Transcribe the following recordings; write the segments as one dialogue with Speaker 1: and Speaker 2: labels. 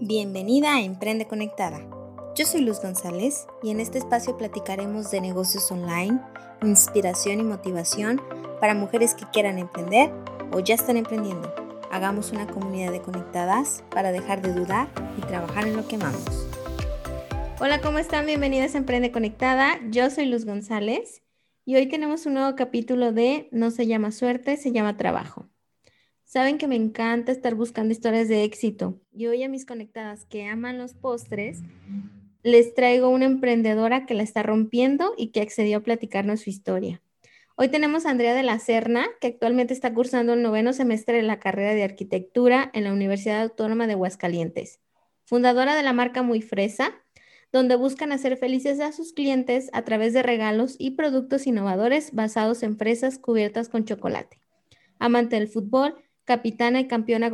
Speaker 1: Bienvenida a Emprende Conectada. Yo soy Luz González y en este espacio platicaremos de negocios online, inspiración y motivación para mujeres que quieran emprender o ya están emprendiendo. Hagamos una comunidad de conectadas para dejar de dudar y trabajar en lo que amamos. Hola, ¿cómo están? Bienvenidas a Emprende Conectada. Yo soy Luz González y hoy tenemos un nuevo capítulo de No se llama suerte, se llama trabajo. Saben que me encanta estar buscando historias de éxito y hoy a mis conectadas que aman los postres, les traigo una emprendedora que la está rompiendo y que accedió a platicarnos su historia. Hoy tenemos a Andrea de la Serna, que actualmente está cursando el noveno semestre de la carrera de arquitectura en la Universidad Autónoma de Aguascalientes, fundadora de la marca Muy Fresa, donde buscan hacer felices a sus clientes a través de regalos y productos innovadores basados en fresas cubiertas con chocolate. Amante del fútbol, capitana y campeona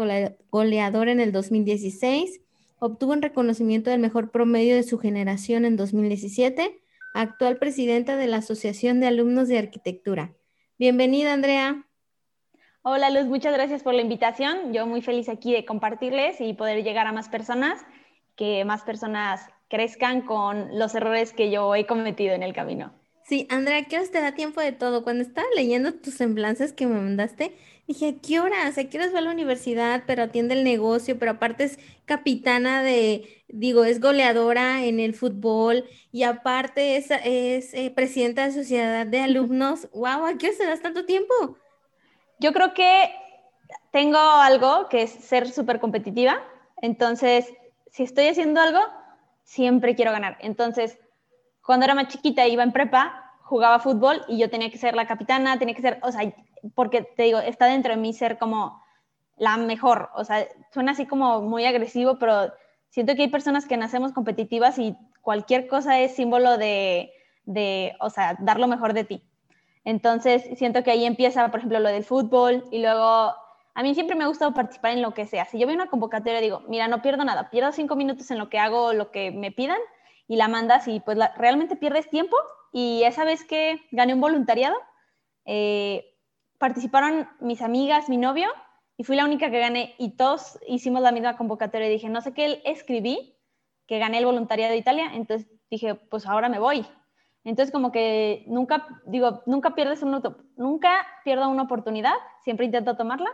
Speaker 1: goleadora en el 2016, obtuvo un reconocimiento del mejor promedio de su generación en 2017, actual presidenta de la Asociación de Alumnos de Arquitectura. Bienvenida, Andrea.
Speaker 2: Hola, Luz, muchas gracias por la invitación. Yo muy feliz aquí de compartirles y poder llegar a más personas, que más personas crezcan con los errores que yo he cometido en el camino.
Speaker 1: Sí, Andrea, ¿qué hora te da tiempo de todo? Cuando estaba leyendo tus semblanzas que me mandaste, dije, ¿a qué horas? ¿A qué horas va a la universidad? Pero atiende el negocio, pero aparte es capitana de, digo, es goleadora en el fútbol y aparte es, es eh, presidenta de sociedad de alumnos. ¡Wow! ¿A qué horas te das tanto tiempo?
Speaker 2: Yo creo que tengo algo que es ser súper competitiva. Entonces, si estoy haciendo algo, siempre quiero ganar. Entonces, cuando era más chiquita, iba en prepa, jugaba fútbol y yo tenía que ser la capitana, tenía que ser, o sea, porque te digo, está dentro de mí ser como la mejor, o sea, suena así como muy agresivo, pero siento que hay personas que nacemos competitivas y cualquier cosa es símbolo de, de, o sea, dar lo mejor de ti. Entonces, siento que ahí empieza, por ejemplo, lo del fútbol y luego, a mí siempre me ha gustado participar en lo que sea. Si yo veo una convocatoria, digo, mira, no pierdo nada, pierdo cinco minutos en lo que hago, lo que me pidan, y la mandas y pues realmente pierdes tiempo. Y esa vez que gané un voluntariado, eh, participaron mis amigas, mi novio, y fui la única que gané y todos hicimos la misma convocatoria. Y dije, no sé qué escribí, que gané el voluntariado de Italia, entonces dije, pues ahora me voy. Entonces como que nunca, digo, nunca pierdes un, nunca pierdo una oportunidad, siempre intento tomarla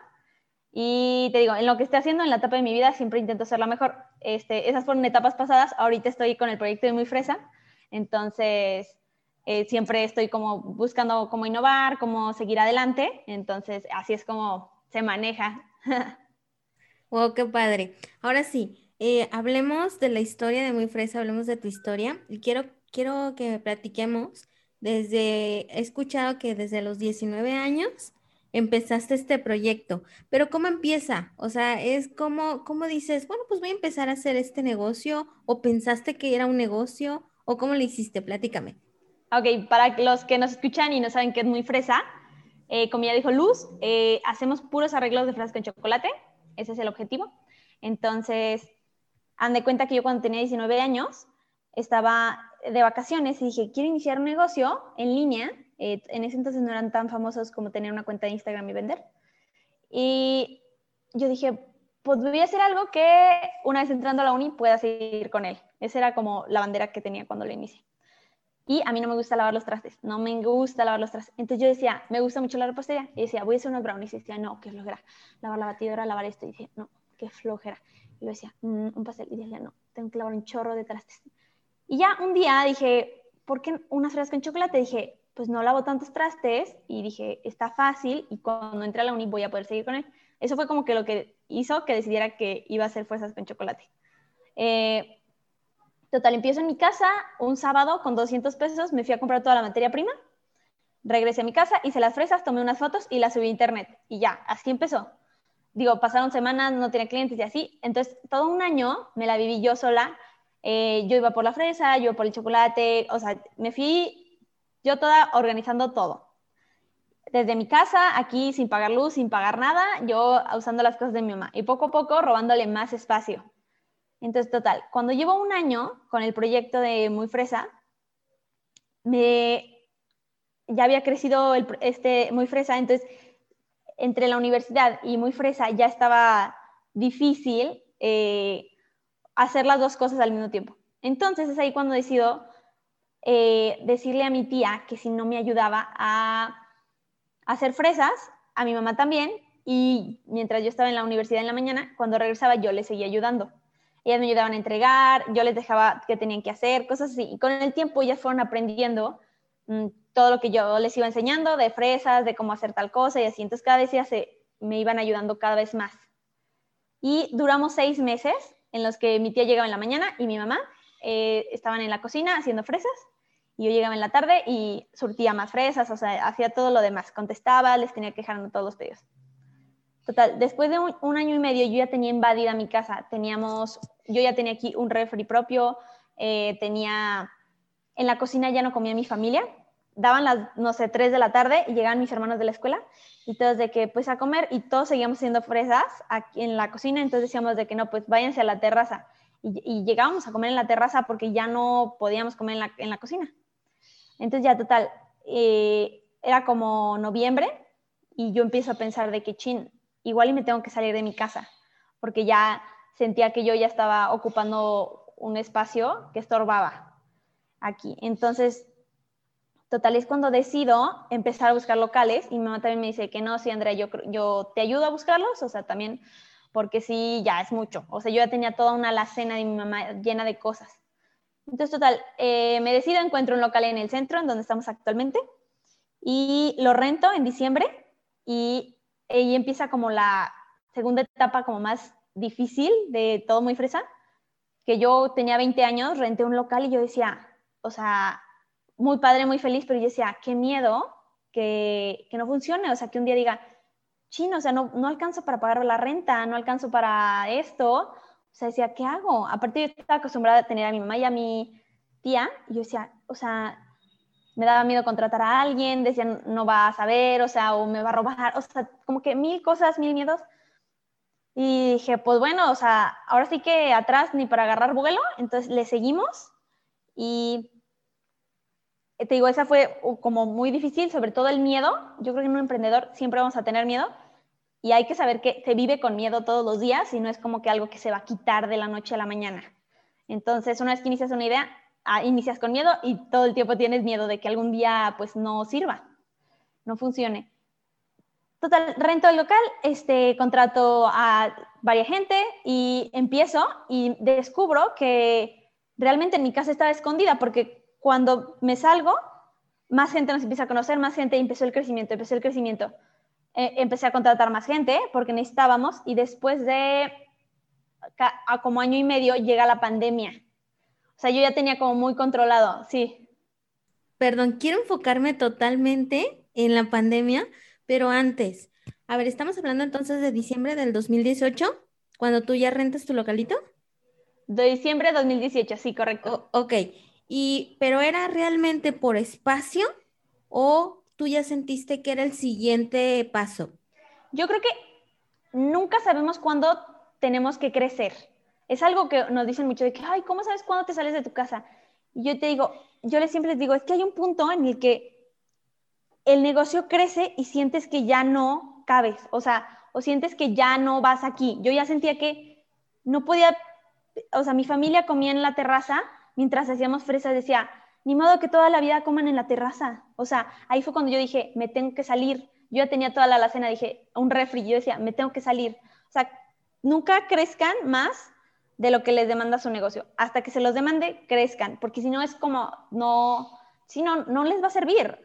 Speaker 2: y te digo, en lo que esté haciendo en la etapa de mi vida siempre intento ser la mejor. Este, esas fueron etapas pasadas, ahorita estoy con el proyecto de Muy Fresa, entonces eh, siempre estoy como buscando cómo innovar, cómo seguir adelante, entonces así es como se maneja.
Speaker 1: wow, qué padre. Ahora sí, eh, hablemos de la historia de Muy Fresa, hablemos de tu historia y quiero, quiero que platiquemos desde, he escuchado que desde los 19 años empezaste este proyecto, pero ¿cómo empieza? O sea, es como, ¿cómo dices, bueno, pues voy a empezar a hacer este negocio o pensaste que era un negocio o cómo le hiciste? Platícame.
Speaker 2: Ok, para los que nos escuchan y no saben que es muy fresa, eh, como ya dijo Luz, eh, hacemos puros arreglos de fresca en chocolate, ese es el objetivo. Entonces, han de cuenta que yo cuando tenía 19 años estaba de vacaciones y dije, quiero iniciar un negocio en línea eh, en ese entonces no eran tan famosos como tener una cuenta de Instagram y vender. Y yo dije, pues voy a hacer algo que una vez entrando a la uni pueda seguir con él. Esa era como la bandera que tenía cuando lo inicié. Y a mí no me gusta lavar los trastes, no me gusta lavar los trastes. Entonces yo decía, me gusta mucho la repostería. Y decía, voy a hacer unos brownies. Y decía, no, qué flojera. Lavar la batidora, lavar esto. Y decía, no, qué flojera. Y lo decía, mm, un pastel. Y decía, no, tengo que lavar un chorro de trastes. Y ya un día dije, ¿por qué unas fresas con chocolate? Dije, pues no lavo tantos trastes y dije, está fácil y cuando entre a la uni voy a poder seguir con él. Eso fue como que lo que hizo que decidiera que iba a hacer fuerzas con chocolate. Eh, total, empiezo en mi casa un sábado con 200 pesos, me fui a comprar toda la materia prima, regresé a mi casa, hice las fresas, tomé unas fotos y las subí a internet. Y ya, así empezó. Digo, pasaron semanas, no tenía clientes y así. Entonces, todo un año me la viví yo sola. Eh, yo iba por la fresa, yo por el chocolate, o sea, me fui yo toda organizando todo. Desde mi casa, aquí sin pagar luz, sin pagar nada, yo usando las cosas de mi mamá y poco a poco robándole más espacio. Entonces, total, cuando llevo un año con el proyecto de Muy Fresa, me, ya había crecido el, este Muy Fresa, entonces entre la universidad y Muy Fresa ya estaba difícil eh, hacer las dos cosas al mismo tiempo. Entonces es ahí cuando decido eh, decirle a mi tía que si no me ayudaba a hacer fresas, a mi mamá también, y mientras yo estaba en la universidad en la mañana, cuando regresaba yo les seguía ayudando. Ellas me ayudaban a entregar, yo les dejaba qué tenían que hacer, cosas así. Y con el tiempo ellas fueron aprendiendo mm, todo lo que yo les iba enseñando de fresas, de cómo hacer tal cosa y así. Entonces cada vez ya se, me iban ayudando cada vez más. Y duramos seis meses en los que mi tía llegaba en la mañana y mi mamá eh, estaban en la cocina haciendo fresas y yo llegaba en la tarde y surtía más fresas, o sea, hacía todo lo demás, contestaba, les tenía que dejar todos los pedidos. Total, después de un, año y medio yo ya tenía invadida mi casa, teníamos, yo ya tenía aquí un refri propio, eh, tenía, en la cocina ya no comía mi familia, daban las, no sé, 3 de la tarde y llegaban mis hermanos de la escuela y todos de que, pues a comer y todos seguíamos haciendo fresas aquí en la cocina, entonces decíamos de que no, pues váyanse a la terraza. Y, llegábamos a comer en la terraza porque ya no podíamos comer en la, en la cocina. Entonces ya total, eh, era como noviembre y yo empiezo a pensar de que, chin, igual y me tengo que salir de mi casa, porque ya sentía que yo ya estaba ocupando un espacio que estorbaba aquí. Entonces Total, es cuando decido empezar a buscar locales y mi mamá también me dice que no, sí, Andrea, yo, yo te ayudo a buscarlos, o sea, también porque sí, ya es mucho. O sea, yo ya tenía toda una alacena de mi mamá llena de cosas. Entonces, total, eh, me decido, encuentro un local en el centro, en donde estamos actualmente, y lo rento en diciembre y ahí empieza como la segunda etapa como más difícil de todo muy fresa, que yo tenía 20 años, renté un local y yo decía, o sea, muy padre, muy feliz, pero yo decía, qué miedo que, que no funcione, o sea, que un día diga, chino, o sea, no, no alcanzo para pagar la renta, no alcanzo para esto, o sea, decía, ¿qué hago? Aparte yo estaba acostumbrada a tener a mi mamá y a mi tía, y yo decía, o sea, me daba miedo contratar a alguien, decía, no va a saber, o sea, o me va a robar, o sea, como que mil cosas, mil miedos. Y dije, pues bueno, o sea, ahora sí que atrás ni para agarrar vuelo, entonces le seguimos y te digo, esa fue como muy difícil, sobre todo el miedo. Yo creo que en un emprendedor siempre vamos a tener miedo y hay que saber que se vive con miedo todos los días y no es como que algo que se va a quitar de la noche a la mañana. Entonces, una vez que inicias una idea, inicias con miedo y todo el tiempo tienes miedo de que algún día pues no sirva, no funcione. Total, rento el local, este, contrato a varias gente y empiezo y descubro que realmente en mi casa estaba escondida porque cuando me salgo, más gente nos empieza a conocer, más gente empezó el crecimiento, empezó el crecimiento. Eh, empecé a contratar más gente porque necesitábamos y después de a como año y medio llega la pandemia. O sea, yo ya tenía como muy controlado, sí.
Speaker 1: Perdón, quiero enfocarme totalmente en la pandemia, pero antes. A ver, estamos hablando entonces de diciembre del 2018, cuando tú ya rentas tu localito.
Speaker 2: De diciembre de 2018, sí, correcto.
Speaker 1: ok. Y, pero era realmente por espacio o tú ya sentiste que era el siguiente paso?
Speaker 2: Yo creo que nunca sabemos cuándo tenemos que crecer. Es algo que nos dicen mucho de que, ay, ¿cómo sabes cuándo te sales de tu casa? Y yo te digo, yo les siempre les digo, es que hay un punto en el que el negocio crece y sientes que ya no cabes, o sea, o sientes que ya no vas aquí. Yo ya sentía que no podía, o sea, mi familia comía en la terraza mientras hacíamos fresas, decía, ni modo que toda la vida coman en la terraza. O sea, ahí fue cuando yo dije, me tengo que salir. Yo ya tenía toda la alacena, dije, un refri, yo decía, me tengo que salir. O sea, nunca crezcan más de lo que les demanda su negocio. Hasta que se los demande, crezcan, porque si no es como, no, si no, no les va a servir.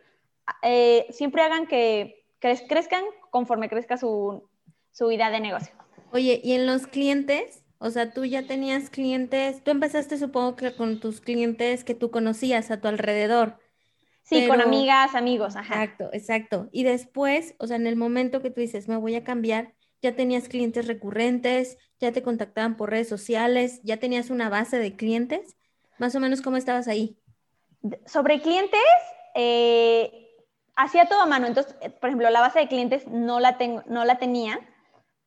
Speaker 2: Eh, siempre hagan que crezcan conforme crezca su, su idea de negocio.
Speaker 1: Oye, ¿y en los clientes? O sea, tú ya tenías clientes, tú empezaste supongo que con tus clientes que tú conocías a tu alrededor.
Speaker 2: Sí, con amigas, amigos, ajá.
Speaker 1: Exacto, exacto. Y después, o sea, en el momento que tú dices, me voy a cambiar, ya tenías clientes recurrentes, ya te contactaban por redes sociales, ya tenías una base de clientes. Más o menos, ¿cómo estabas ahí?
Speaker 2: Sobre clientes, eh, hacía todo a mano. Entonces, eh, por ejemplo, la base de clientes no la, tengo, no la tenía,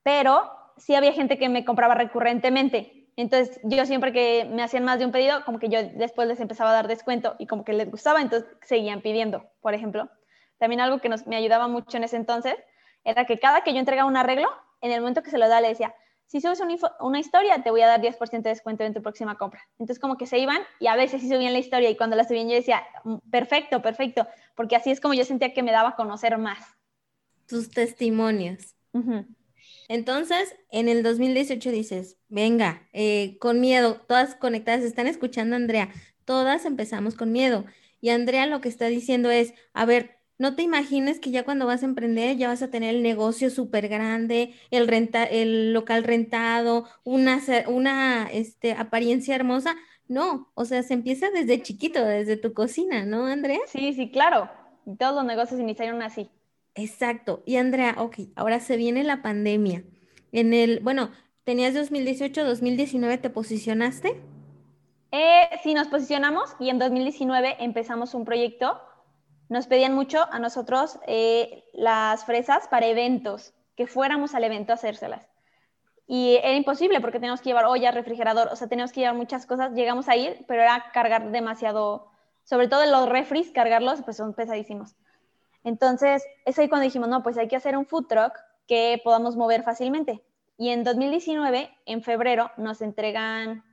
Speaker 2: pero sí había gente que me compraba recurrentemente. Entonces, yo siempre que me hacían más de un pedido, como que yo después les empezaba a dar descuento y como que les gustaba, entonces seguían pidiendo, por ejemplo. También algo que nos, me ayudaba mucho en ese entonces era que cada que yo entregaba un arreglo, en el momento que se lo daba, le decía, si subes una, historia, te voy a dar 10% de descuento en tu próxima compra. Entonces, como que se iban y a veces sí subían la historia y cuando la subían yo decía, mm, perfecto, perfecto, porque así es como yo sentía que me daba a conocer más.
Speaker 1: Tus testimonios. Entonces, en el 2018 dices, venga, eh, con miedo, todas conectadas, están escuchando Andrea, todas empezamos con miedo. Y Andrea lo que está diciendo es, a ver, no te imagines que ya cuando vas a emprender ya vas a tener el negocio súper grande, el, renta, el local rentado, una, una este, apariencia hermosa. No, o sea, se empieza desde chiquito, desde tu cocina, ¿no, Andrea?
Speaker 2: Sí, sí, claro. Todos los negocios iniciaron así.
Speaker 1: Exacto. Y Andrea, ok, ahora se viene la pandemia. En el, bueno, tenías 2018, 2019, ¿te posicionaste?
Speaker 2: Eh, sí, nos posicionamos y en 2019 empezamos un proyecto nos pedían mucho a nosotros eh, las fresas para eventos, que fuéramos al evento a hacérselas. Y era imposible porque teníamos que llevar olla, refrigerador, o sea, teníamos que llevar muchas cosas. Llegamos a ir, pero era cargar demasiado, sobre todo los refris, cargarlos, pues son pesadísimos. Entonces, es ahí cuando dijimos, no, pues hay que hacer un food truck que podamos mover fácilmente. Y en 2019, en febrero, nos entregan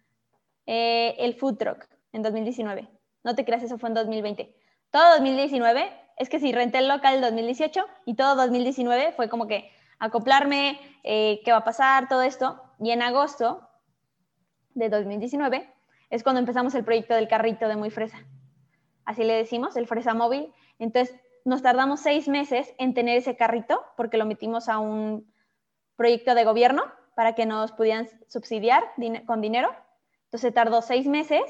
Speaker 2: eh, el food truck, en 2019. No te creas, eso fue en 2020 todo 2019, es que sí, renté el local el 2018 y todo 2019 fue como que acoplarme, eh, qué va a pasar, todo esto. Y en agosto de 2019 es cuando empezamos el proyecto del carrito de Muy Fresa. Así le decimos, el Fresa Móvil. Entonces nos tardamos seis meses en tener ese carrito porque lo metimos a un proyecto de gobierno para que nos pudieran subsidiar con dinero. Entonces tardó seis meses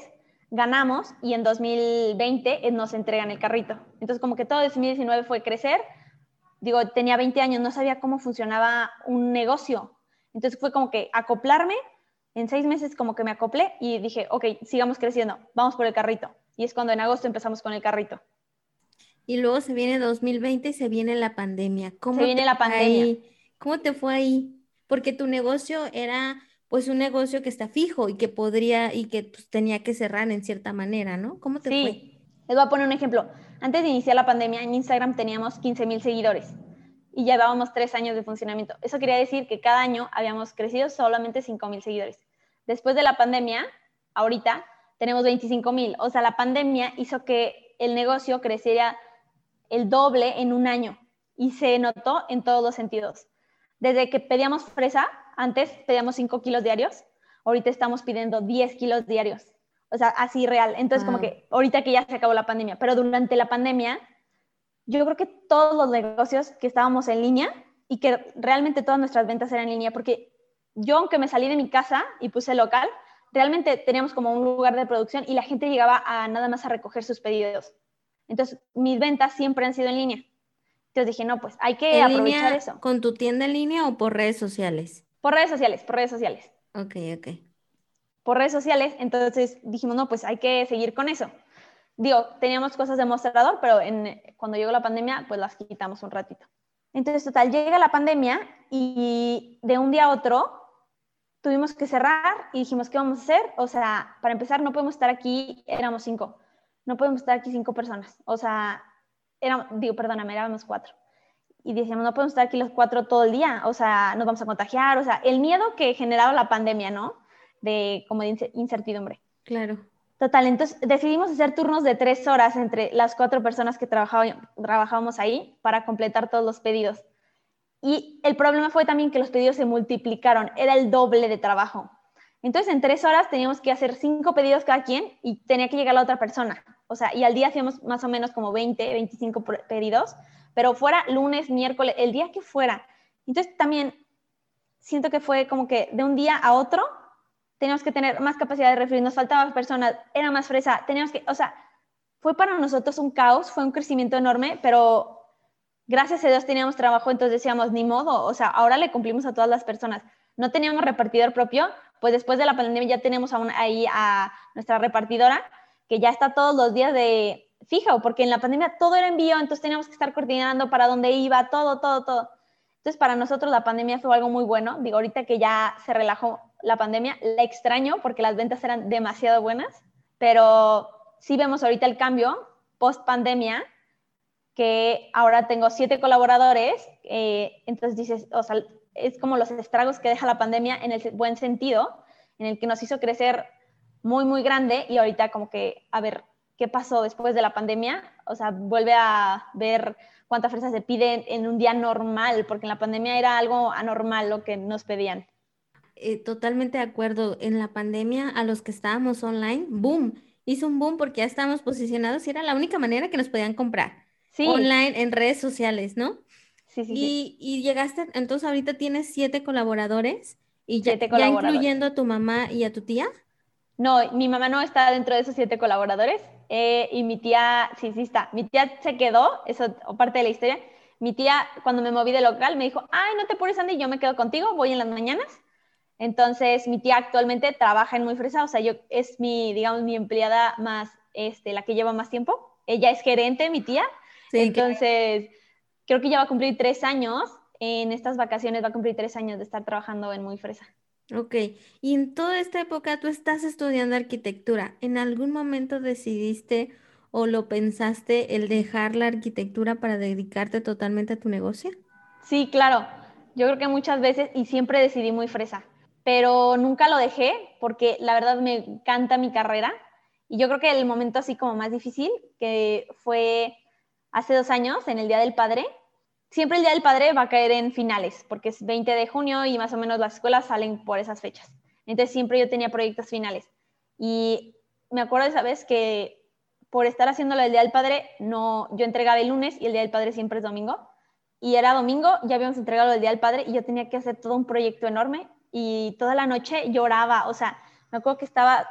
Speaker 2: ganamos y en 2020 nos entregan el carrito. Entonces, como que todo 2019 fue crecer. Digo, tenía 20 años, no sabía cómo funcionaba un negocio. Entonces fue como que acoplarme. En seis meses como que me acoplé y dije, ok, sigamos creciendo, vamos por el carrito. Y es cuando en agosto empezamos con el carrito.
Speaker 1: Y luego se viene 2020 y se viene la pandemia.
Speaker 2: ¿Cómo se viene la pandemia.
Speaker 1: ¿Cómo te fue ahí? Porque tu negocio era pues un negocio que está fijo y que podría y que pues, tenía que cerrar en cierta manera, ¿no? ¿Cómo te
Speaker 2: sí.
Speaker 1: fue?
Speaker 2: Les voy a poner un ejemplo. Antes de iniciar la pandemia, en Instagram teníamos 15 mil seguidores y llevábamos tres años de funcionamiento. Eso quería decir que cada año habíamos crecido solamente 5 mil seguidores. Después de la pandemia, ahorita tenemos 25 mil. O sea, la pandemia hizo que el negocio creciera el doble en un año y se notó en todos los sentidos. Desde que pedíamos fresa, antes pedíamos 5 kilos diarios, ahorita estamos pidiendo 10 kilos diarios. O sea, así real. Entonces, como que ahorita que ya se acabó la pandemia, pero durante la pandemia, yo creo que todos los negocios que estábamos en línea y que realmente todas nuestras ventas eran en línea, porque yo, aunque me salí de mi casa y puse local, realmente teníamos como un lugar de producción y la gente llegaba a nada más a recoger sus pedidos. Entonces, mis ventas siempre han sido en línea. Entonces dije, no, pues hay que aprovechar eso.
Speaker 1: ¿Con tu tienda en línea o por redes sociales?
Speaker 2: Por redes sociales, por redes sociales.
Speaker 1: Ok, ok.
Speaker 2: Por redes sociales, entonces dijimos, no, pues hay que seguir con eso. Digo, teníamos cosas de mostrador, pero en, cuando llegó la pandemia, pues las quitamos un ratito. Entonces, total, llega la pandemia y de un día a otro tuvimos que cerrar y dijimos, ¿qué vamos a hacer? O sea, para empezar, no podemos estar aquí, éramos cinco, no podemos estar aquí cinco personas. O sea, éramos, digo, perdóname, éramos cuatro y decíamos, no podemos estar aquí los cuatro todo el día, o sea, nos vamos a contagiar, o sea, el miedo que generaba la pandemia, ¿no? De como de incertidumbre.
Speaker 1: Claro.
Speaker 2: Total, entonces decidimos hacer turnos de tres horas entre las cuatro personas que trabajábamos ahí para completar todos los pedidos. Y el problema fue también que los pedidos se multiplicaron, era el doble de trabajo. Entonces, en tres horas teníamos que hacer cinco pedidos cada quien y tenía que llegar la otra persona. O sea, y al día hacíamos más o menos como 20, 25 pedidos pero fuera lunes, miércoles, el día que fuera. Entonces también siento que fue como que de un día a otro teníamos que tener más capacidad de referir, nos faltaban personas, era más fresa, teníamos que, o sea, fue para nosotros un caos, fue un crecimiento enorme, pero gracias a Dios teníamos trabajo, entonces decíamos, ni modo, o sea, ahora le cumplimos a todas las personas. No teníamos repartidor propio, pues después de la pandemia ya tenemos ahí a nuestra repartidora, que ya está todos los días de fijo, porque en la pandemia todo era envío, entonces teníamos que estar coordinando para dónde iba, todo, todo, todo. Entonces, para nosotros la pandemia fue algo muy bueno. Digo, ahorita que ya se relajó la pandemia, la extraño porque las ventas eran demasiado buenas, pero sí vemos ahorita el cambio post pandemia, que ahora tengo siete colaboradores, eh, entonces dices, o sea, es como los estragos que deja la pandemia en el buen sentido, en el que nos hizo crecer muy, muy grande y ahorita como que, a ver, ¿qué pasó después de la pandemia? O sea, vuelve a ver cuánta fresa se pide en un día normal, porque en la pandemia era algo anormal lo que nos pedían.
Speaker 1: Eh, totalmente de acuerdo. En la pandemia, a los que estábamos online, boom, hizo un boom porque ya estábamos posicionados y era la única manera que nos podían comprar. Sí. Online, en redes sociales, ¿no? Sí, sí, y, y llegaste, entonces ahorita tienes siete colaboradores y ya, ya incluyendo a tu mamá y a tu tía.
Speaker 2: No, mi mamá no está dentro de esos siete colaboradores eh, y mi tía, sí, sí está, mi tía se quedó, eso parte de la historia. Mi tía, cuando me moví de local, me dijo, ay, no te apures, Andy, yo me quedo contigo, voy en las mañanas. Entonces, mi tía actualmente trabaja en Muy Fresa, o sea, yo es mi, digamos, mi empleada más, este, la que lleva más tiempo. Ella es gerente, mi tía. Entonces, creo que ya va a cumplir tres años. En estas vacaciones va a cumplir tres años de estar trabajando en Muy Fresa.
Speaker 1: Ok, y en toda esta época tú estás estudiando arquitectura. ¿En algún momento decidiste o lo pensaste el dejar la arquitectura para dedicarte totalmente a tu negocio?
Speaker 2: Sí, claro. Yo creo que muchas veces y siempre decidí muy fresa, pero nunca lo dejé porque la verdad me encanta mi carrera y yo creo que el momento así como más difícil que fue hace dos años en el Día del Padre, siempre el Día del Padre va a caer en finales, porque es 20 de junio y más o menos las escuelas salen por esas fechas. Entonces siempre yo tenía proyectos finales. Y me acuerdo de esa vez que por estar haciéndolo el Día del Padre, no, yo entregaba el lunes y el Día del Padre siempre es domingo. Y era domingo, ya habíamos entregado el Día del Padre y yo tenía que hacer todo un proyecto enorme y toda la noche lloraba. O sea, me acuerdo que estaba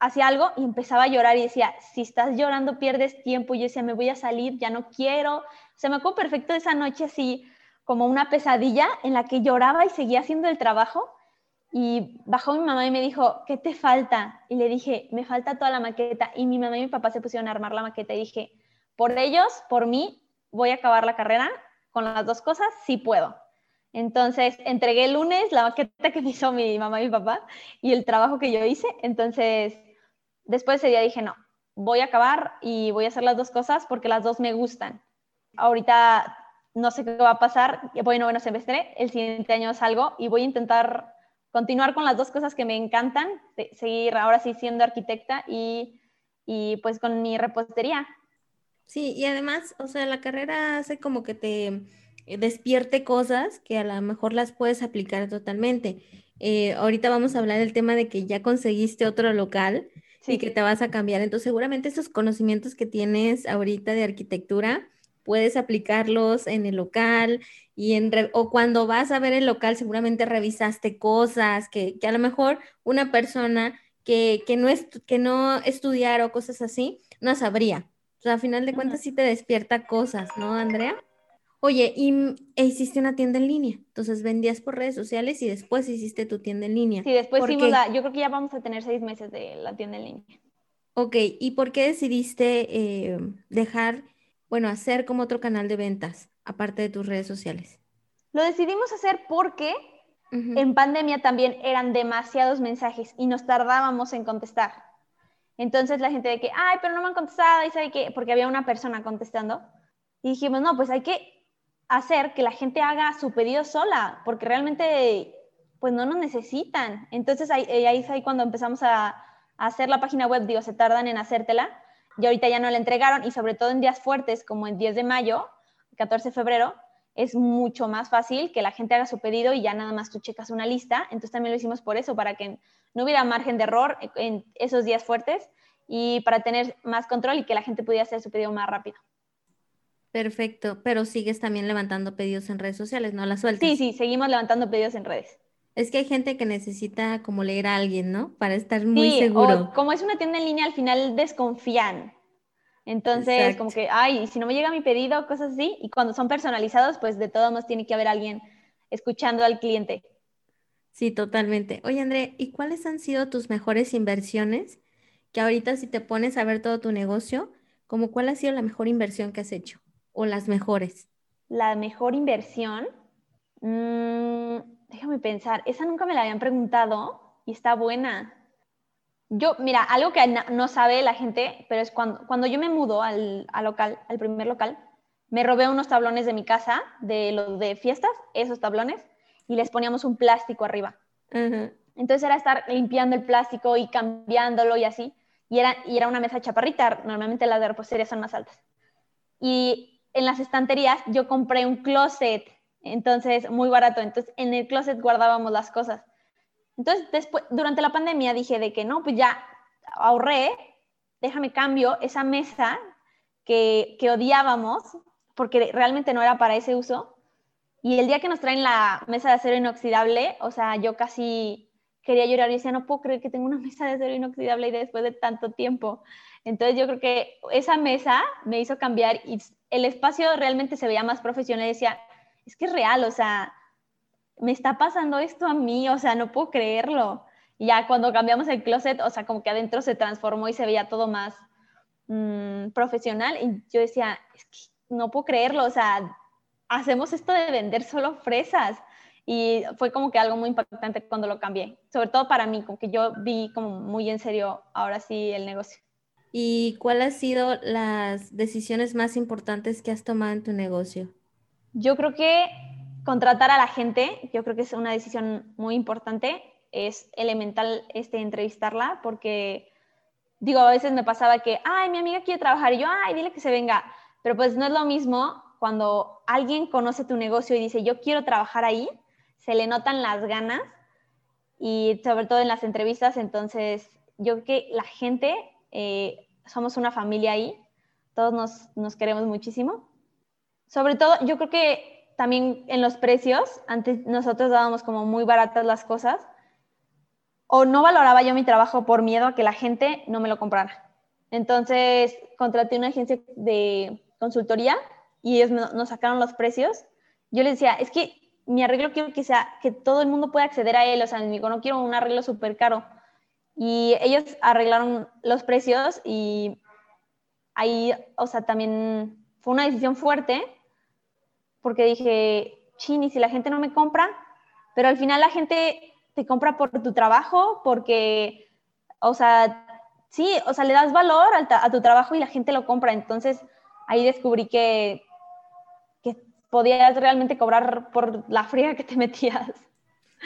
Speaker 2: hacía algo y empezaba a llorar y decía, si estás llorando pierdes tiempo. Y yo decía, me voy a salir, ya no quiero. Se me acuerdo perfecto esa noche así como una pesadilla en la que lloraba y seguía haciendo el trabajo. Y bajó mi mamá y me dijo, ¿qué te falta? Y le dije, me falta toda la maqueta. Y mi mamá y mi papá se pusieron a armar la maqueta y dije, por ellos, por mí, voy a acabar la carrera con las dos cosas, sí puedo. Entonces, entregué el lunes la maqueta que me hizo mi mamá y mi papá y el trabajo que yo hice. Entonces, después de ese día dije, no, voy a acabar y voy a hacer las dos cosas porque las dos me gustan. Ahorita no sé qué va a pasar, voy en noveno semestre, el siguiente año salgo y voy a intentar continuar con las dos cosas que me encantan, seguir ahora sí siendo arquitecta y, y pues con mi repostería.
Speaker 1: Sí, y además, o sea, la carrera hace como que te despierte cosas que a lo mejor las puedes aplicar totalmente. Eh, ahorita vamos a hablar del tema de que ya conseguiste otro local y que te vas a cambiar. Entonces, seguramente esos conocimientos que tienes ahorita de arquitectura, puedes aplicarlos en el local y en o cuando vas a ver el local, seguramente revisaste cosas que, a lo mejor una persona que, no que no estudiara o cosas así, no sabría. O sea, a final de cuentas sí te despierta cosas, ¿no, Andrea? Oye, y e hiciste una tienda en línea, entonces vendías por redes sociales y después hiciste tu tienda en línea.
Speaker 2: Sí, después hicimos la, yo creo que ya vamos a tener seis meses de la tienda en línea.
Speaker 1: Ok, ¿y por qué decidiste eh, dejar, bueno, hacer como otro canal de ventas, aparte de tus redes sociales?
Speaker 2: Lo decidimos hacer porque en pandemia también eran demasiados mensajes y nos tardábamos en contestar. Entonces la gente de que, ay, pero no me han contestado, y sabe que, porque había una persona contestando. Y dijimos, no, pues hay que hacer que la gente haga su pedido sola, porque realmente pues no nos necesitan. Entonces ahí, eh, es ahí cuando empezamos a, hacer la página web, digo, se tardan en hacértela, y ahorita ya no la entregaron, y sobre todo en días fuertes como el 10 de mayo, 14 de febrero, es mucho más fácil que la gente haga su pedido y ya nada más tú checas una lista. Entonces también lo hicimos por eso, para que no hubiera margen de error en esos días fuertes y para tener más control y que la gente pudiera hacer su pedido más rápido.
Speaker 1: Perfecto, pero sigues también levantando pedidos en redes sociales, ¿no? La sueltas.
Speaker 2: Sí, sí, seguimos levantando pedidos en redes.
Speaker 1: Es que hay gente que necesita como leer a alguien, ¿no? Para estar muy sí, seguro.
Speaker 2: O como es una tienda en línea, al final desconfían. Entonces, como que, ay, si no me llega mi pedido, cosas así. Y cuando son personalizados, pues de todos modos tiene que haber alguien escuchando al cliente.
Speaker 1: Sí, totalmente. Oye, André, ¿y cuáles han sido tus mejores inversiones? Que ahorita si te pones a ver todo tu negocio, como cuál ha sido la mejor inversión que has hecho? O las mejores?
Speaker 2: La mejor inversión, mm, déjame pensar, esa nunca me la habían preguntado y está buena. Yo, mira, algo que no sabe la gente, pero es cuando, cuando yo me mudo al, local, al primer local, me robé unos tablones de mi casa, de los de fiestas, esos tablones, y les poníamos un plástico arriba. Entonces era estar limpiando el plástico y cambiándolo y así. Y era, y era una mesa chaparrita, normalmente las de repostería son más altas. Y en las estanterías yo compré un closet, entonces muy barato. Entonces en el closet guardábamos las cosas. Entonces después, durante la pandemia dije de que no, pues ya ahorré, déjame cambio esa mesa que, que odiábamos, porque realmente no era para ese uso. Y el día que nos traen la mesa de acero inoxidable, o sea, yo casi quería llorar y decía, no puedo creer que tengo una mesa de acero inoxidable y después de tanto tiempo. Entonces yo creo que esa mesa me hizo cambiar y el espacio realmente se veía más profesional y decía, es que es real, o sea, me está pasando esto a mí, o sea, no puedo creerlo. Y ya cuando cambiamos el closet, o sea, como que adentro se transformó y se veía todo más mm, profesional. Y yo decía, es que no puedo creerlo, o sea, hacemos esto de vender solo fresas y fue como que algo muy impactante cuando lo cambié, sobre todo para mí, como que yo vi como muy en serio ahora sí el negocio.
Speaker 1: ¿Y cuáles han sido las decisiones más importantes que has tomado en tu negocio?
Speaker 2: Yo creo que contratar a la gente, yo creo que es una decisión muy importante, es elemental este entrevistarla porque digo, a veces me pasaba que, ay, mi amiga quiere trabajar y yo, ay, dile que se venga, pero pues no es lo mismo cuando alguien conoce tu negocio y dice, yo quiero trabajar ahí, se le notan las ganas y sobre todo en las entrevistas, entonces yo creo que la gente, eh, somos una familia ahí, todos nos, nos queremos muchísimo. Sobre todo, yo creo que también en los precios, antes nosotros dábamos como muy baratas las cosas, o no valoraba yo mi trabajo por miedo a que la gente no me lo comprara. Entonces contraté una agencia de consultoría y ellos nos sacaron los precios. Yo les decía, es que mi arreglo quiero que sea que todo el mundo pueda acceder a él, o sea, digo, no quiero un arreglo súper caro. Y ellos arreglaron los precios y ahí, o sea, también fue una decisión fuerte porque dije, chini, si la gente no me compra, pero al final la gente te compra por tu trabajo, porque, o sea, sí, o sea, le das valor a tu trabajo y la gente lo compra. Entonces ahí descubrí que podías realmente cobrar por la fría que te metías.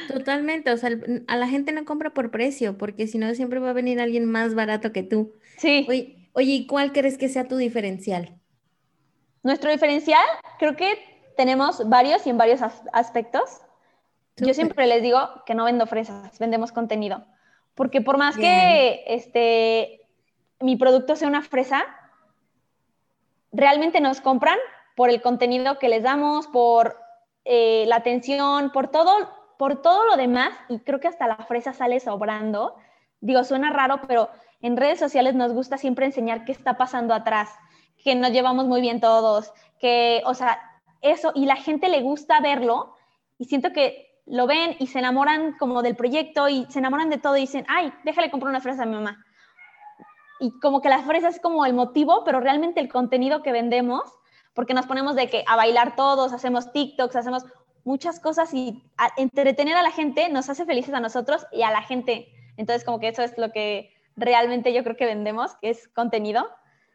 Speaker 1: Totalmente, o sea, a la gente no compra por precio, porque si no siempre va a venir alguien más barato que tú.
Speaker 2: Sí.
Speaker 1: Oye, oye, ¿y cuál crees que sea tu diferencial?
Speaker 2: Nuestro diferencial, creo que tenemos varios y en varios aspectos. Yo siempre les digo que no vendo fresas, vendemos contenido. Porque por más que este, mi producto sea una fresa, realmente nos compran por el contenido que les damos, por eh, la atención, por todo, por todo lo demás, y creo que hasta la fresa sale sobrando. Digo, suena raro, pero en redes sociales nos gusta siempre enseñar qué está pasando atrás, que nos llevamos muy bien todos, que, o sea, eso, y la gente le gusta verlo, y siento que lo ven y se enamoran como del proyecto y se enamoran de todo y dicen, ay, déjale comprar una fresa a mi mamá. Y como que la fresa es como el motivo, pero realmente el contenido que vendemos porque nos ponemos de que a bailar todos, hacemos TikToks, hacemos muchas cosas y entretener a la gente nos hace felices a nosotros y a la gente. Entonces, como que eso es lo que realmente yo creo que vendemos, que es contenido.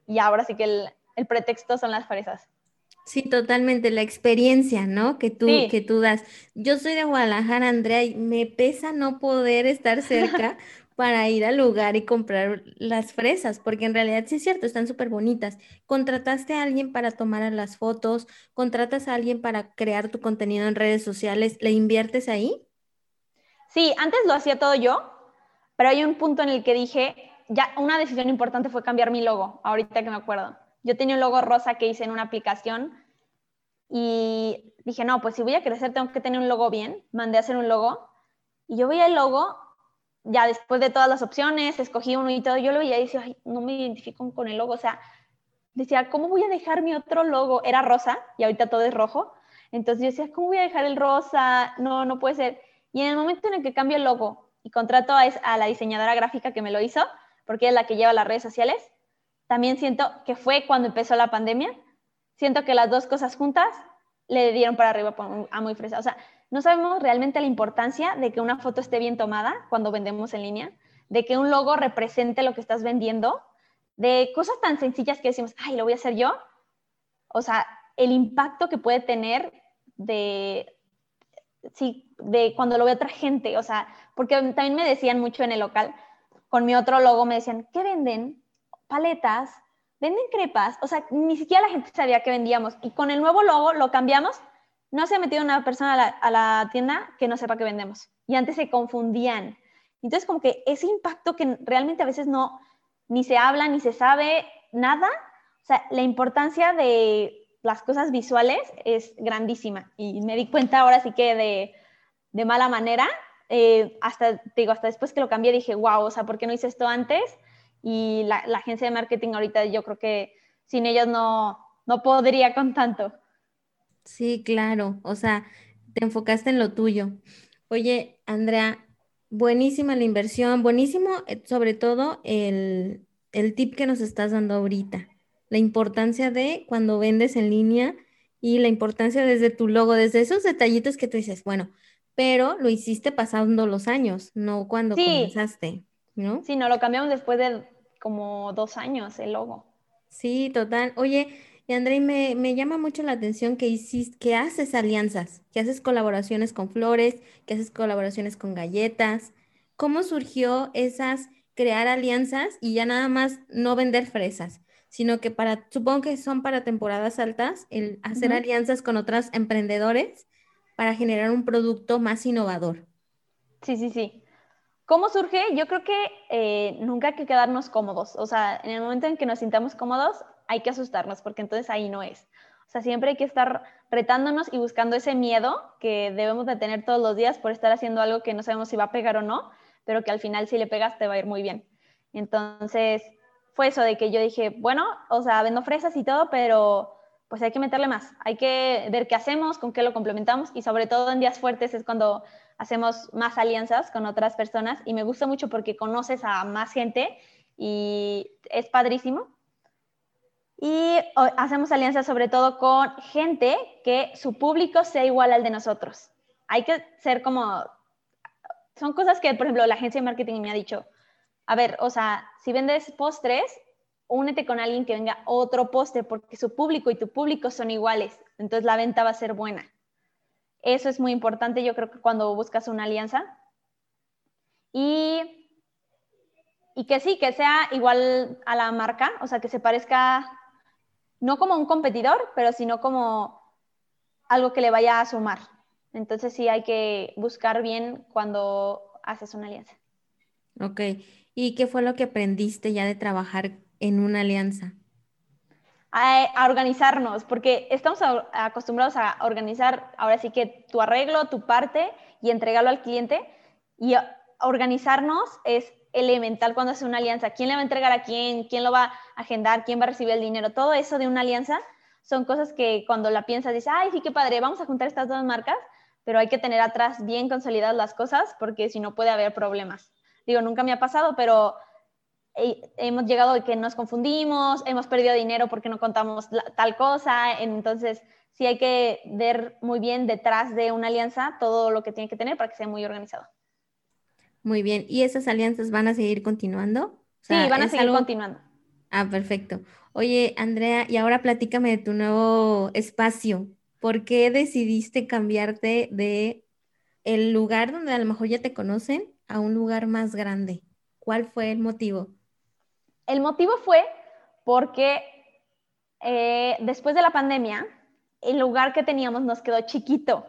Speaker 2: Y ahora sí que el, el pretexto son las fresas.
Speaker 1: Sí, totalmente, la experiencia, ¿no? Que tú, que tú das. Yo soy de Guadalajara, Andrea, y me pesa no poder estar cerca para ir al lugar y comprar las fresas, porque en realidad sí es cierto, están súper bonitas. ¿Contrataste a alguien para tomar las fotos? ¿Contratas a alguien para crear tu contenido en redes sociales? ¿Le inviertes ahí?
Speaker 2: Sí, antes lo hacía todo yo, pero hay un punto en el que dije, ya una decisión importante fue cambiar mi logo, ahorita que me acuerdo. Yo tenía un logo rosa que hice en una aplicación y dije, no, pues si voy a crecer tengo que tener un logo bien. Mandé a hacer un logo y yo veía el logo ya después de todas las opciones, escogí uno y todo, yo lo veía y decía, Ay, no me identifico con el logo, o sea, decía, ¿cómo voy a dejar mi otro logo? Era rosa y ahorita todo es rojo, entonces yo decía, ¿cómo voy a dejar el rosa? No, no puede ser. Y en el momento en el que cambio el logo y contrato a, a la diseñadora gráfica que me lo hizo, porque es la que lleva las redes sociales, también siento que fue cuando empezó la pandemia, siento que las dos cosas juntas le dieron para arriba a muy fresa. O sea, no sabemos realmente la importancia de que una foto esté bien tomada cuando vendemos en línea, de que un logo represente lo que estás vendiendo, de cosas tan sencillas que decimos, ay, lo voy a hacer yo. O sea, el impacto que puede tener de, sí, de cuando lo ve otra gente, o sea, porque también me decían mucho en el local, con mi otro logo me decían, ¿qué venden? Paletas, venden crepas, o sea, ni siquiera la gente sabía que vendíamos. Y con el nuevo logo lo cambiamos, no se ha metido una persona a la, tienda que no sepa que vendemos. Y antes se confundían. Entonces, como que ese impacto que realmente a veces no, ni se habla, ni se sabe nada, o sea, la importancia de las cosas visuales es grandísima. Y me di cuenta ahora sí que de, de mala manera, eh, hasta, digo, hasta después que lo cambié dije, wow, o sea, ¿por qué no hice esto antes? Y la, la agencia de marketing ahorita yo creo que sin ellos no, no podría con tanto.
Speaker 1: Sí, claro, o sea, te enfocaste en lo tuyo. Oye, Andrea, buenísima la inversión, buenísimo eh, sobre todo el, el tip que nos estás dando ahorita, la importancia de cuando vendes en línea y la importancia desde tu logo, desde esos detallitos que tú dices, bueno, pero lo hiciste pasando los años, no cuando comenzaste, ¿no?
Speaker 2: Sí, no, lo cambiamos después de como dos años el logo.
Speaker 1: Sí, total. Oye, y André, me, me llama mucho la atención que hiciste, que haces alianzas, que haces colaboraciones con flores, que haces colaboraciones con galletas. ¿Cómo surgió esas crear alianzas y ya nada más no vender fresas, sino que para, supongo que son para temporadas altas, el hacer alianzas con otros emprendedores para generar un producto más innovador.
Speaker 2: Sí, sí, sí. ¿Cómo surge? Yo creo que eh, nunca hay que quedarnos cómodos. O sea, en el momento en que nos sintamos cómodos, hay que asustarnos, porque entonces ahí no es. O sea, siempre hay que estar retándonos y buscando ese miedo que debemos de tener todos los días por estar haciendo algo que no sabemos si va a pegar o no, pero que al final si le pegas te va a ir muy bien. Entonces, fue eso de que yo dije, bueno, o sea, vendo fresas y todo, pero pues hay que meterle más, hay que ver qué hacemos, con qué lo complementamos y sobre todo en días fuertes es cuando hacemos más alianzas con otras personas y me gusta mucho porque conoces a más gente y es padrísimo. Y hacemos alianzas sobre todo con gente que su público sea igual al de nosotros. Hay que ser como, son cosas que, por ejemplo, la agencia de marketing me ha dicho, a ver, o sea, si vendes postres, únete con alguien que venga otro postre porque su público y tu público son iguales, entonces la venta va a ser buena. Eso es muy importante, yo creo que cuando buscas una alianza. Y, y que sí, que sea igual a la marca, o sea, que se parezca no como un competidor, pero sino como algo que le vaya a sumar. Entonces sí hay que buscar bien cuando haces una alianza.
Speaker 1: Ok. ¿Y qué fue lo que aprendiste ya de trabajar en una alianza?
Speaker 2: A, organizarnos, porque estamos acostumbrados a organizar ahora sí que tu arreglo, tu parte y entregarlo al cliente. Y organizarnos es elemental cuando hace una alianza. ¿Quién le va a entregar a quién? ¿Quién lo va a agendar? ¿Quién va a recibir el dinero? Todo eso de una alianza son cosas que cuando la piensas dices, ay, sí, qué padre, vamos a juntar estas dos marcas, pero hay que tener atrás bien consolidadas las cosas porque si no puede haber problemas. Digo, nunca me ha pasado, pero hemos llegado a que nos confundimos, hemos perdido dinero porque no contamos tal cosa, entonces sí hay que ver muy bien detrás de una alianza todo lo que tiene que tener para que sea muy organizado.
Speaker 1: Muy bien, ¿y esas alianzas van a seguir continuando?
Speaker 2: sí, van a seguir continuando.
Speaker 1: Ah, perfecto. Oye, Andrea, y ahora platícame de tu nuevo espacio. ¿Por qué decidiste cambiarte de el lugar donde a lo mejor ya te conocen a un lugar más grande? ¿Cuál fue el motivo?
Speaker 2: El motivo fue porque eh, después de la pandemia, el lugar que teníamos nos quedó chiquito.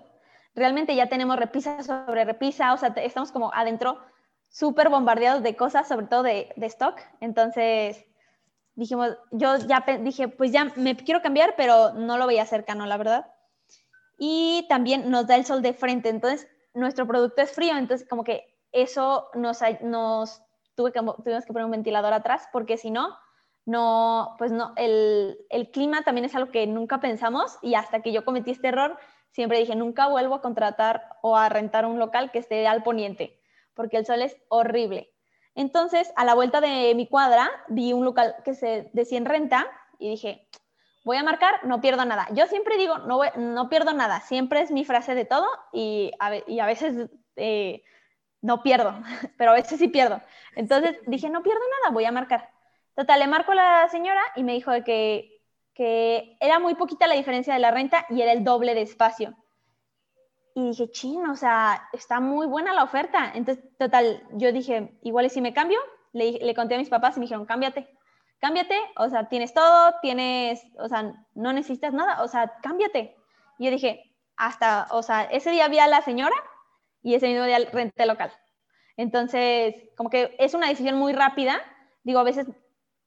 Speaker 2: Realmente ya tenemos repisa sobre repisa, o sea, estamos como adentro súper bombardeados de cosas, sobre todo de, de, stock. Entonces, dijimos, yo ya dije, pues ya me quiero cambiar, pero no lo veía cercano, la verdad. Y también nos da el sol de frente, entonces nuestro producto es frío, entonces como que eso nos, nos tuve que, tuvimos que poner un ventilador atrás porque si no, no, pues no, el, el, clima también es algo que nunca pensamos y hasta que yo cometí este error, siempre dije, nunca vuelvo a contratar o a rentar un local que esté al poniente, porque el sol es horrible. Entonces, a la vuelta de mi cuadra, vi un local que se decía en renta y dije, voy a marcar, no pierdo nada. Yo siempre digo, no, no pierdo nada, siempre es mi frase de todo y a, y a veces... Eh, no pierdo, pero a veces sí pierdo. Entonces dije, no pierdo nada, voy a marcar. Total, le marco a la señora y me dijo que, que era muy poquita la diferencia de la renta y era el doble de espacio. y dije, chin, o sea, está muy buena la oferta. Entonces, total, yo dije, igual y si me cambio, le, le conté a mis papás y me dijeron, cámbiate, cámbiate, o sea, tienes todo, tienes, o sea, no necesitas nada, o sea, cámbiate. Y yo dije, hasta, o sea, ese día vi la señora y ese mismo día renté local. Entonces, como que es una decisión muy rápida. Digo, a veces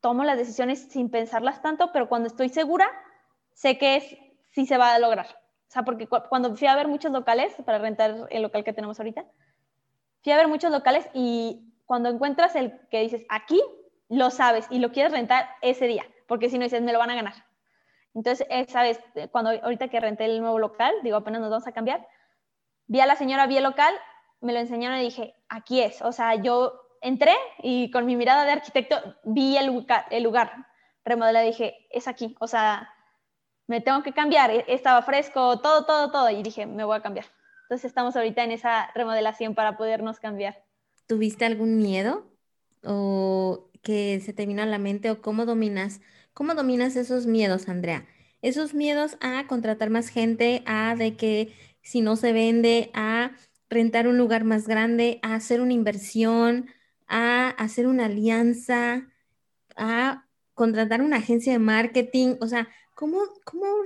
Speaker 2: tomo las decisiones sin pensarlas tanto, pero cuando estoy segura, sé que es, sí se va a lograr. O sea, porque cuando fui a ver muchos locales, para rentar el local que tenemos ahorita, fui a ver muchos locales y cuando encuentras el que dices, aquí, lo sabes y lo quieres rentar ese día, porque si no dices, me lo van a ganar. Entonces, esa vez, cuando ahorita que renté el nuevo local, digo, apenas nos vamos a cambiar, vi a la señora, vi el local, me lo enseñaron y dije, aquí es. O sea, yo entré y con mi mirada de arquitecto vi el lugar, el lugar remodelado y dije, es aquí. O sea, me tengo que cambiar, e, estaba fresco, todo, todo, todo, y dije, me voy a cambiar. Entonces estamos ahorita en esa remodelación para podernos cambiar.
Speaker 1: ¿Tuviste algún miedo o que se te vino a la mente o cómo dominas, cómo dominas esos miedos, Andrea? Esos miedos a contratar más gente, a de que si no se vende, a rentar un lugar más grande, a hacer una inversión, a hacer una alianza, a contratar una agencia de marketing, o sea, ¿Cómo,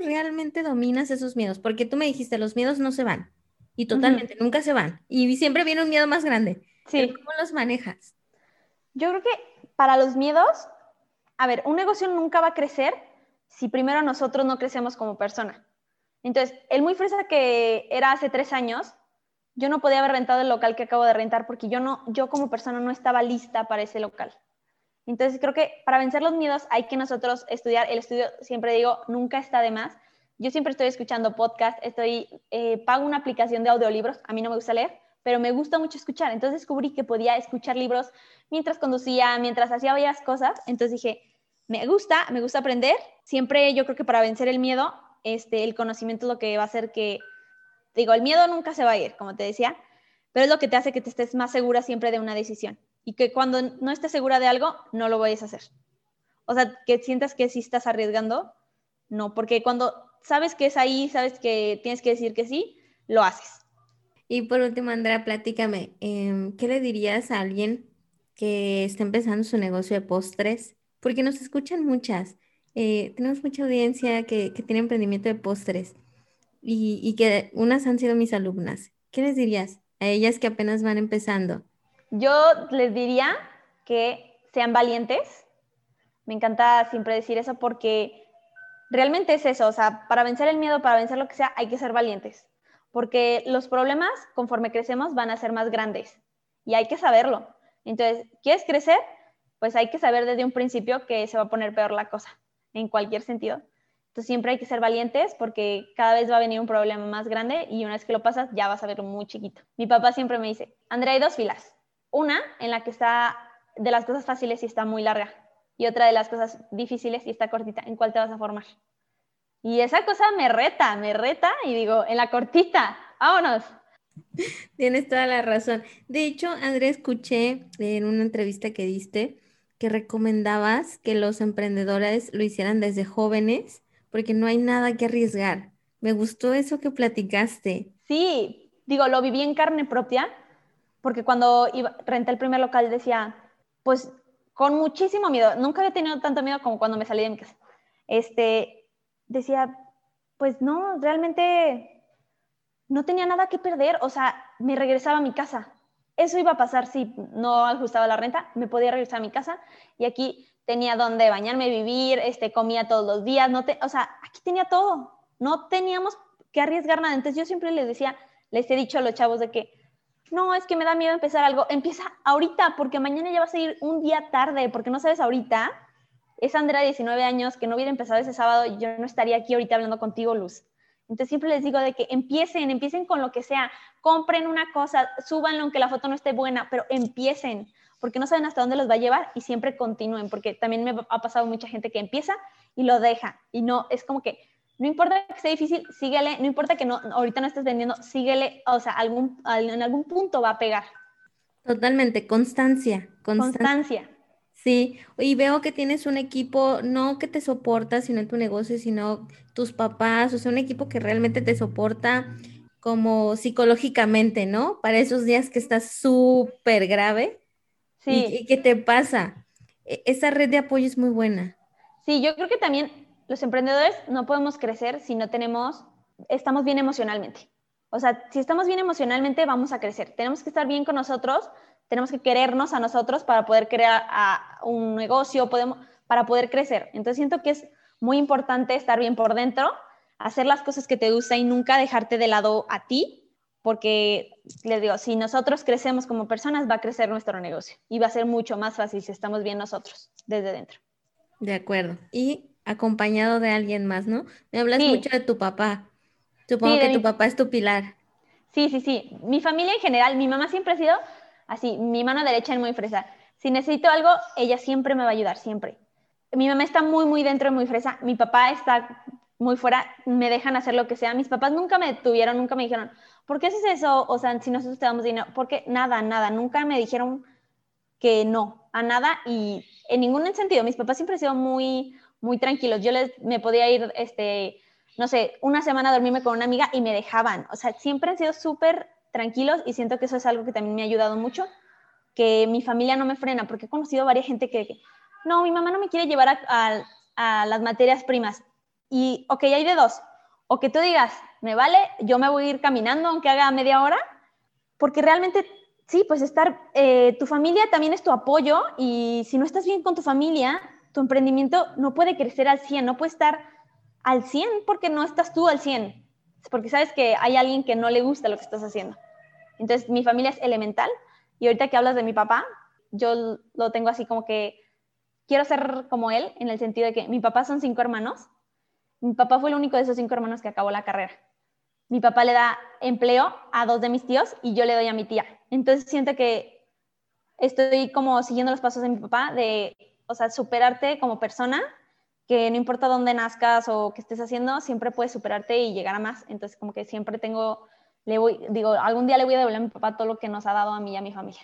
Speaker 1: realmente dominas esos miedos? Porque tú me dijiste, los miedos no se van. Y totalmente, nunca se van. Y siempre viene un miedo más grande. Sí. ¿Cómo los manejas?
Speaker 2: Yo creo que para los miedos, a ver, un negocio nunca va a crecer si primero nosotros no crecemos como persona. Entonces, el muy fresa que era hace tres años, yo no podía haber rentado el local que acabo de rentar porque yo no, yo como persona no estaba lista para ese local. Entonces creo que para vencer los miedos hay que nosotros estudiar. El estudio, siempre digo, nunca está de más. Yo siempre estoy escuchando podcast, estoy, eh, pago una aplicación de audiolibros, a mí no me gusta leer, pero me gusta mucho escuchar. Entonces descubrí que podía escuchar libros mientras conducía, mientras hacía varias cosas. Entonces dije, me gusta, me gusta aprender. Siempre yo creo que para vencer el miedo, este, el conocimiento es lo que va a hacer que, digo, el miedo nunca se va a ir, como te decía, pero es lo que te hace que te estés más segura siempre de una decisión y que cuando no estés segura de algo, no lo vayas a hacer. O sea, que sientas que sí estás arriesgando, no, porque cuando sabes que es ahí, sabes que tienes que decir que sí, lo haces.
Speaker 1: Y por último, Andrea, platícame, em, ¿qué le dirías a alguien que está empezando su negocio de postres? Porque nos escuchan muchas. Eh, tenemos mucha audiencia que, tiene emprendimiento de postres y, que unas han sido mis alumnas. ¿Qué les dirías a ellas que apenas van empezando?
Speaker 2: Yo les diría que sean valientes. Me encanta siempre decir eso porque realmente es eso, o sea, para vencer el miedo, para vencer lo que sea, hay que ser valientes, porque los problemas, conforme crecemos, van a ser más grandes y hay que saberlo. Entonces, ¿quieres crecer? Pues hay que saber desde un principio que se va a poner peor la cosa, en cualquier sentido. Entonces, siempre hay que ser valientes porque cada vez va a venir un problema más grande y una vez que lo pasas, ya vas a verlo muy chiquito. Mi papá siempre me dice, Andrea, hay dos filas una en la que está de las cosas fáciles y está muy larga y otra de las cosas difíciles y está cortita. ¿En cuál te vas a formar? Y esa cosa me reta, me reta y digo, en la cortita, vámonos.
Speaker 1: Tienes toda la razón. De hecho, André, escuché en una entrevista que diste que recomendabas que los emprendedores lo hicieran desde jóvenes porque no hay nada que arriesgar. Me gustó eso que platicaste.
Speaker 2: Sí, digo, lo viví en carne propia porque cuando iba, renté el primer local decía, pues con muchísimo miedo, nunca había tenido tanto miedo como cuando me salí de mi casa. Este, decía, pues no, realmente no tenía nada que perder, o sea, me regresaba a mi casa. Eso iba a pasar si no ajustaba la renta, me podía regresar a mi casa y aquí tenía donde bañarme, vivir, este, comía todos los días, no te, o sea, aquí tenía todo, no teníamos que arriesgar nada. Entonces yo siempre les decía, les he dicho a los chavos de que no, es que me da miedo empezar algo. Empieza ahorita, porque mañana ya vas a ir un día tarde, porque no sabes ahorita. Es Andrea, 19 años, que no hubiera empezado ese sábado yo no estaría aquí ahorita hablando contigo, Luz. Entonces siempre les digo de que empiecen, empiecen con lo que sea, compren una cosa, súbanlo aunque la foto no esté buena, pero empiecen, porque no saben hasta dónde los va a llevar y siempre continúen, porque también me ha pasado mucha gente que empieza y lo deja y no, es como que no importa que sea difícil, síguele, no importa que no, ahorita no estés vendiendo, síguele, o sea, algún, en algún punto va a pegar.
Speaker 1: Totalmente, constancia,
Speaker 2: constancia.
Speaker 1: Sí, y veo que tienes un equipo, no que te soporta, sino en tu negocio, sino tus papás, o sea, un equipo que realmente te soporta como psicológicamente, ¿no? Para esos días que estás súper grave. Sí. Y, qué te pasa. E, esa red de apoyo es muy buena.
Speaker 2: Sí, yo creo que también los emprendedores no podemos crecer si no tenemos, estamos bien emocionalmente. O sea, si estamos bien emocionalmente, vamos a crecer. Tenemos que estar bien con nosotros, tenemos que querernos a nosotros para poder crear un negocio, podemos, para poder crecer. Entonces siento que es muy importante estar bien por dentro, hacer las cosas que te gustan y nunca dejarte de lado a ti, porque les digo, si nosotros crecemos como personas, va a crecer nuestro negocio y va a ser mucho más fácil si estamos bien nosotros desde dentro.
Speaker 1: De acuerdo. Y acompañado de alguien más, ¿no? Me hablas mucho de tu papá. Supongo que tu papá es tu pilar.
Speaker 2: Sí, sí, sí. Mi familia en general, mi mamá siempre ha sido así, mi mano derecha es muy fresa. Si necesito algo, ella siempre me va a ayudar, siempre. Mi mamá está muy, muy dentro de muy fresa. Mi papá está muy fuera, me dejan hacer lo que sea. Mis papás nunca me tuvieron, nunca me dijeron, ¿por qué haces eso? O sea, si nosotros te damos dinero, porque nada, nada, nunca me dijeron que no, a nada y en ningún sentido. Mis papás siempre han sido muy, muy tranquilos. Yo les, me podía ir, este, no sé, una semana dormirme con una amiga y me dejaban. O sea, siempre han sido súper tranquilos y siento que eso es algo que también me ha ayudado mucho, que mi familia no me frena, porque he conocido a varias gente que, no, mi mamá no me quiere llevar a, a, las materias primas. Y, ok, hay de dos. O que tú digas, me vale, yo me voy a ir caminando aunque haga media hora, porque realmente, sí, pues estar, eh, tu familia también es tu apoyo y si no estás bien con tu familia, tu emprendimiento no puede crecer al 100, no puede estar al 100 porque no estás tú al 100, porque sabes que hay alguien que no le gusta lo que estás haciendo. Entonces, mi familia es elemental. Y ahorita que hablas de mi papá, yo lo tengo así como que quiero ser como él, en el sentido de que mi papá son cinco hermanos. Mi papá fue el único de esos cinco hermanos que acabó la carrera. Mi papá le da empleo a dos de mis tíos y yo le doy a mi tía. Entonces siento que estoy como siguiendo los pasos de mi papá, de, o sea, superarte como persona, que no importa dónde nazcas o qué estés haciendo, siempre puedes superarte y llegar a más. Entonces como que siempre tengo le voy, digo, algún día le voy a devolver a mi papá todo lo que nos ha dado a mí y a mi familia.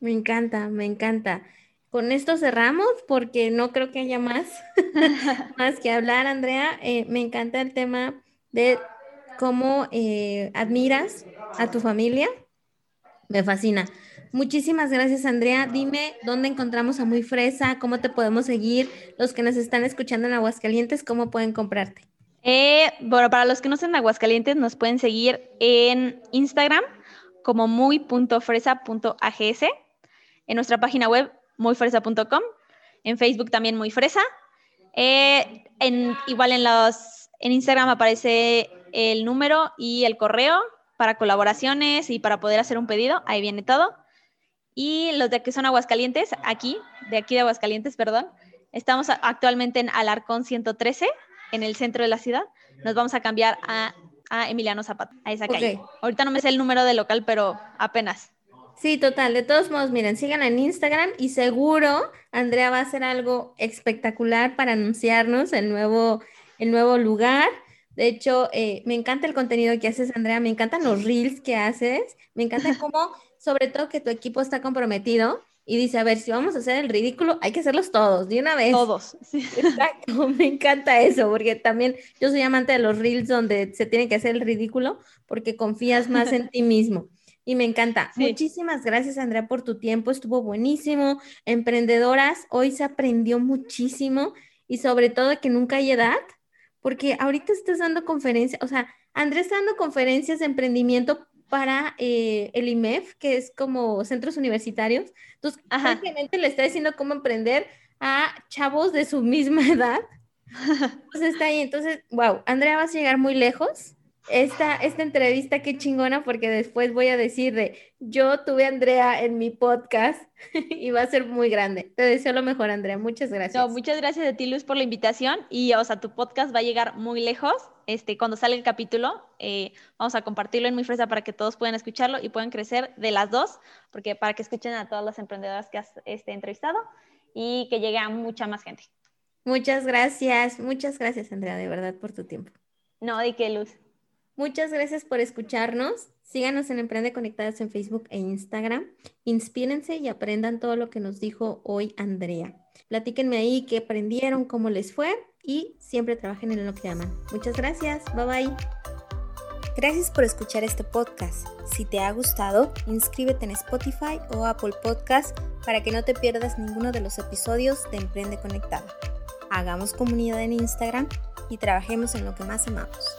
Speaker 1: Me encanta, me encanta. Con esto cerramos porque no creo que haya más, más que hablar, Andrea. Eh, me encanta el tema de cómo eh, admiras a tu familia. Me fascina. Muchísimas gracias, Andrea. Dime dónde encontramos a Muy Fresa, cómo te podemos seguir, los que nos están escuchando en Aguascalientes, cómo pueden comprarte.
Speaker 2: Eh, bueno, para los que no sean Aguascalientes, nos pueden seguir en Instagram como muy.fresa.ags, en nuestra página web muyfresa.com, en Facebook también muyfresa. Eh, en, igual en, los, en Instagram aparece el número y el correo para colaboraciones y para poder hacer un pedido, ahí viene todo. Y los de que son Aguascalientes, aquí, de aquí de Aguascalientes, perdón, estamos actualmente en Alarcón 113 en el centro de la ciudad, nos vamos a cambiar a, Emiliano Zapata, a esa calle. Ahorita no me sé el número del local, pero apenas.
Speaker 1: Sí, total. De todos modos, miren, sigan en Instagram y seguro Andrea va a hacer algo espectacular para anunciarnos el nuevo, el nuevo lugar. De hecho, eh, me encanta el contenido que haces, Andrea. Me encantan los reels que haces. Me encanta cómo, sobre todo, que tu equipo está comprometido y dice, a ver, si vamos a hacer el ridículo, hay que hacerlos todos, de una vez.
Speaker 2: Todos.
Speaker 1: Exacto, me encanta eso, porque también yo soy amante de los reels donde se tiene que hacer el ridículo, porque confías más en ti mismo. Y me encanta. Muchísimas gracias, Andrea, por tu tiempo. Estuvo buenísimo. Emprendedoras, hoy se aprendió muchísimo y sobre todo que nunca hay edad, porque ahorita estás dando conferencias, o sea, Andrea está dando conferencias de emprendimiento para eh, el IMEF, que es como centros universitarios. Entonces, prácticamente le está diciendo cómo emprender a chavos de su misma edad. Pues está ahí. Entonces, wow, Andrea, vas a llegar muy lejos esta, esta entrevista, qué chingona, porque después voy a decir de, yo tuve a Andrea en mi podcast y va a ser muy grande. Te deseo lo mejor, Andrea. Muchas gracias.
Speaker 2: muchas gracias a ti, Luz, por la invitación. Y, o sea, tu podcast va a llegar muy lejos. Este, cuando sale el capítulo, eh, vamos a compartirlo en Muy Fresa para que todos puedan escucharlo y puedan crecer de las dos, porque para que escuchen a todas las emprendedoras que has este, entrevistado y que llegue a mucha más gente.
Speaker 1: Muchas gracias, muchas gracias, Andrea, de verdad, por tu tiempo.
Speaker 2: No, de qué, Luz.
Speaker 1: Muchas gracias por escucharnos. Síganos en Emprende Conectadas en Facebook e Instagram. Inspírense y aprendan todo lo que nos dijo hoy Andrea. Platíquenme ahí qué aprendieron, cómo les fue y siempre trabajen en lo que aman. Muchas gracias. Bye bye. Gracias por escuchar este podcast. Si te ha gustado, inscríbete en Spotify o Apple Podcast para que no te pierdas ninguno de los episodios de Emprende Conectada. Hagamos comunidad en Instagram y trabajemos en lo que más amamos.